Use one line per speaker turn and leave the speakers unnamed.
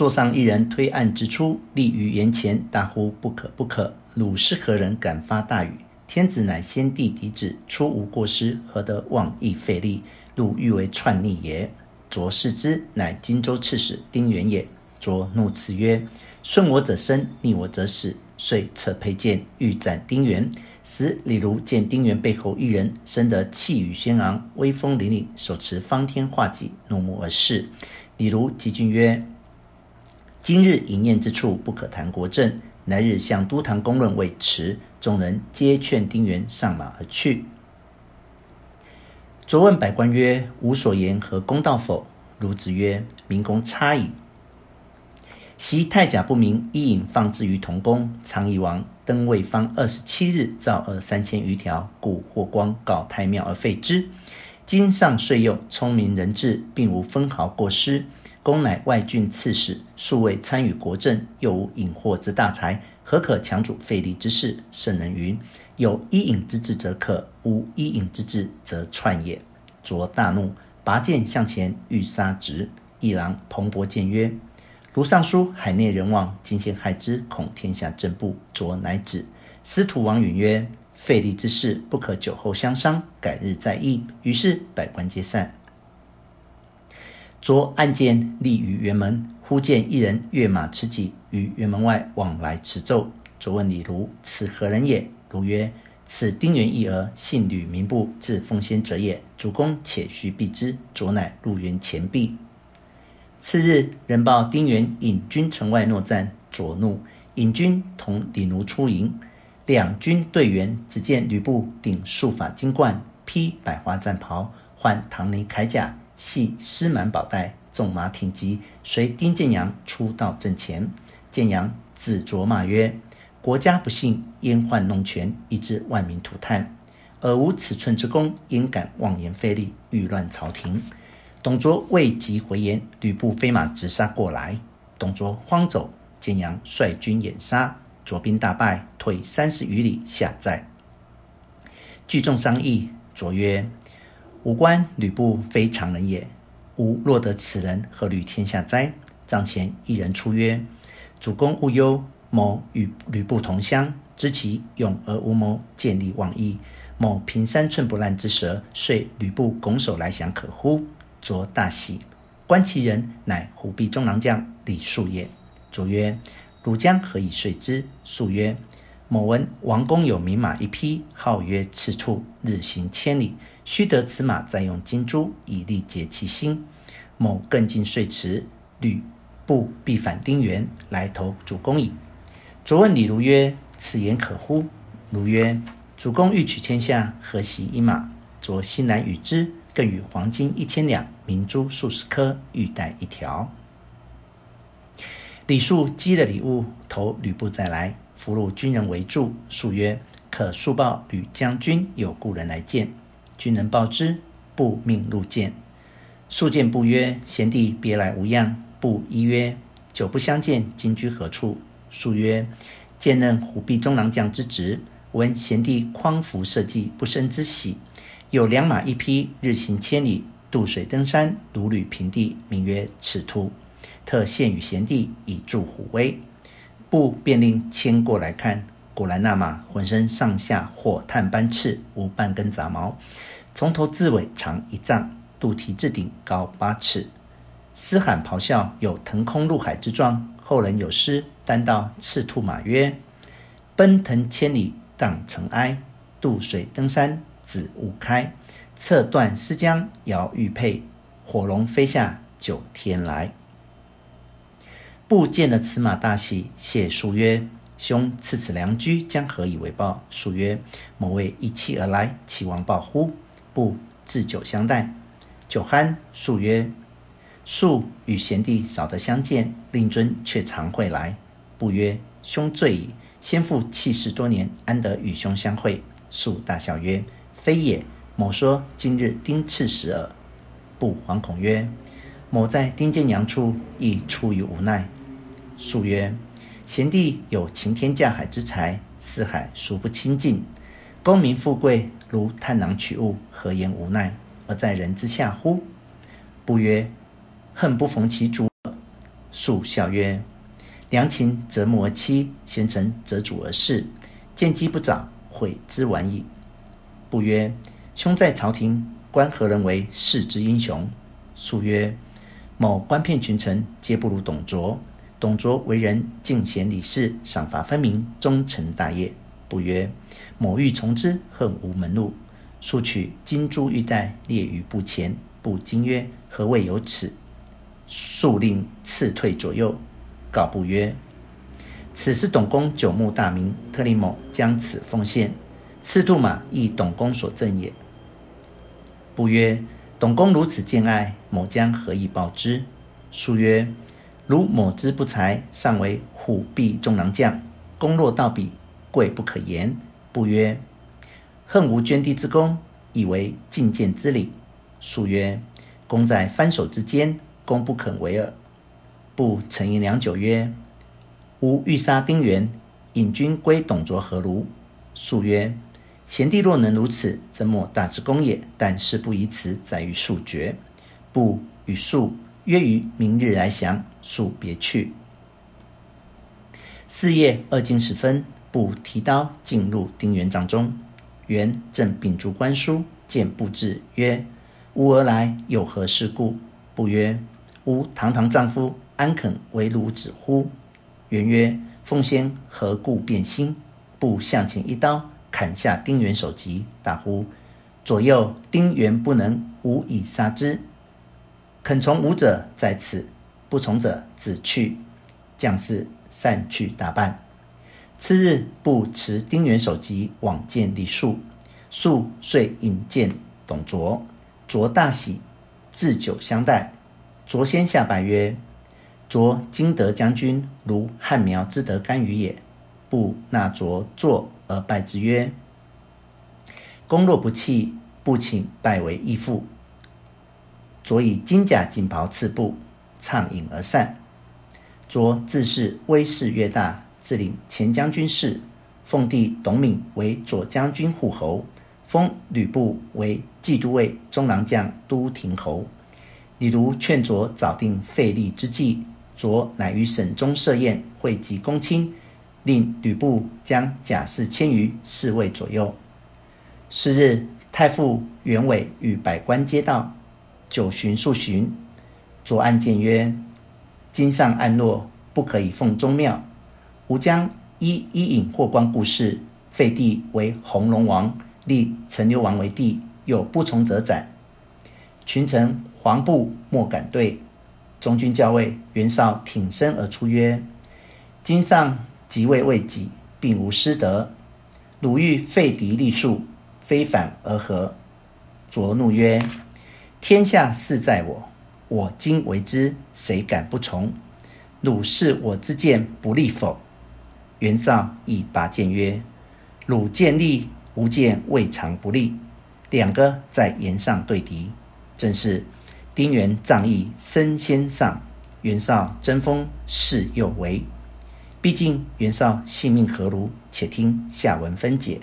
座上一人推案直出，立于檐前，大呼不可不可！汝是何人敢发大语？天子乃先帝嫡子，初无过失，何得妄议废立？汝欲为篡逆也！卓视之，乃荆州刺史丁原也。卓怒斥曰：“顺我者生，逆我者死。”遂侧佩剑，欲斩丁原。时李儒见丁原背后一人，生得气宇轩昂，威风凛凛，手持方天画戟，怒目而视。李儒急进曰：“今日饮宴之处，不可谈国政。来日向都堂公论未迟。”众人皆劝丁原上马而去。卓问百官曰：“吾所言何公道否？”孺子曰：“明公差矣。”昔太甲不明，伊尹放置于同宫。常以王登位方二十七日，造二三千余条，故霍光告太庙而废之。今上岁幼，聪明人智，并无分毫过失。公乃外郡刺史，素未参与国政，又无引祸之大才，何可强主废立之事？圣人云：“有伊尹之志则可，无伊尹之志则篡也。”卓大怒，拔剑向前欲杀之。一郎彭伯谏曰：如尚书海内人望，今先害之，恐天下震怖。卓乃止。司徒王允曰：“废立之事，不可久后相商，改日再议。”于是百官皆散。卓按剑立于辕门，忽见一人跃马持戟于辕门外往来持奏。卓问李儒：“此何人也？”儒曰：“此丁原一儿，姓吕，名布，字奉先者也。主公且须避之。”卓乃入园前避。次日，人报丁原引军城外搦战，卓怒，引军同李儒出营，两军对圆，只见吕布顶束发金冠，披百花战袍，换唐尼铠甲，系丝满宝带，纵马挺戟，随丁建阳出到阵前。建阳指卓骂曰：“国家不幸，燕患弄权，以致万民涂炭。尔无尺寸之功，焉敢妄言废立，欲乱朝廷？”董卓未及回言，吕布飞马直杀过来。董卓慌走，建阳率军掩杀，卓兵大败，退三十余里，下寨。聚众商议，卓曰：“吾观吕布非常人也，吾若得此人，何虑天下哉？”帐前一人出曰：“主公勿忧，某与吕布同乡，知其勇而无谋，见利忘义。某凭三寸不烂之舌，遂吕布拱手来降，可乎？”卓大喜，观其人，乃虎壁中郎将李肃也。卓曰：“汝将何以遂之？”肃曰：“某闻王公有名马一匹，号曰赤兔，日行千里。须得此马，再用金珠以力竭其心。某更尽说辞，吕布必反丁原，来投主公矣。”卓问李儒曰：“此言可乎？”儒曰：“主公欲取天下，何惜一马？”卓欣然与之。更与黄金一千两、明珠数十颗、玉带一条。李肃积了礼物，投吕布再来，俘虏军人围住。肃曰：“可速报吕将军有故人来见。”军人报之，不命入见。素见布曰：“贤弟别来无恙？”布揖曰：“久不相见，今居何处？”素曰：“渐任虎踞中郎将之职，闻贤弟匡扶社稷，不胜之喜。”有良马一匹，日行千里，渡水登山，如履平地，名曰赤兔。特献与贤弟，以助虎威。布便令牵过来看，古兰那马浑身上下火炭般赤，无半根杂毛，从头至尾长一丈，肚皮至顶高八尺，嘶喊咆哮，有腾空入海之状。后人有诗，单道赤兔马曰：“奔腾千里荡尘埃，渡水登山。”子午开，侧断丝浆摇玉佩，火龙飞下九天来。部见了此马大喜，谢书曰：“兄赐此良駒，将何以为报？”肃曰：“某为一气而来，岂忘报乎？”不置酒相待，酒酣，肃曰：“素与贤弟少得相见，令尊却常会来。”不曰：“兄醉矣，先父弃世多年，安得与兄相会？”素大笑曰：非也，某说今日丁赤死耳。不惶恐曰：“某在丁建阳处，亦出于无奈。”素曰：“贤弟有擎天架海之才，四海孰不亲近？功名富贵如探囊取物，何言无奈？而在人之下乎？”不曰：“恨不逢其主耳。”述笑曰：“良禽择木而栖，贤臣择主而事。见机不早，悔之晚矣。”不曰：“兄在朝廷，观何人为世之英雄？”述曰：“某观遍群臣，皆不如董卓。董卓为人敬贤礼士，赏罚分明，终成大业。”不曰：“某欲从之，恨无门路。”数取金珠玉带列于布前，不惊曰：“何谓有此？”数令赐退左右，告不曰：“此是董公久慕大名，特令某将此奉献。赤兔马亦董公所赠也。”不曰：“董公如此见爱，某将何以报之？”数曰：“如某之不才，尚为虎踞中郎将，功若到彼，贵不可言。”不曰。恨无涓滴之功，以为进谏之礼。数曰：“功在翻手之间，功不肯为耳。”不沉吟良久曰：“吾欲杀丁原，引军归董卓何如？”数曰：“贤弟若能如此，则莫大之功也。但事不宜迟，在于速决。”不与数约于明日来降。速别去。是夜二更时分，不提刀进入丁元帐中。原正秉烛观书，见不至，曰：“吾而来，有何事故？”不曰：“吾堂堂丈夫，安肯为奴子乎？”元曰：“奉先何故变心？”不向前一刀砍下丁原首级，大呼：“左右丁原不能，吾以杀之。肯从吾者在此，不从者自去。”将士散去大半。次日，不持丁原首级往见李肃，肃遂引见董卓，卓大喜，置酒相待。卓先下拜曰：“卓今得将军，如汉苗之得干羽也。”不纳卓坐而拜之曰：“公若不弃，不请拜为义父。”卓以金甲锦袍赐布，畅饮而散。卓自恃威势越大。自领前将军事，奉弟董闵为左将军护侯，封吕布为骑都尉中郎将、都亭侯。李儒劝卓早定废立之计，卓乃于省中设宴，会集公卿，令吕布将甲士千余侍卫左右。是日，太傅袁伟与百官皆到，九旬数巡，卓暗谏曰：“今上暗落，不可以奉宗庙。”吾将一一引霍光故事，废帝为弘农王，立陈留王为帝，有不从者斩。群臣惶怖莫敢对。中军校尉袁绍挺身而出曰：“今上即位未己，并无失德。鲁豫废嫡立庶，非反而何？”卓怒曰：“天下事在我，我今为之，谁敢不从？汝视我之见不利否？”袁绍亦拔剑曰：“汝见利，吾见未尝不利。”两个在言上对敌，正是丁原仗义身先上，袁绍争锋势又为。毕竟袁绍性命何如？且听下文分解。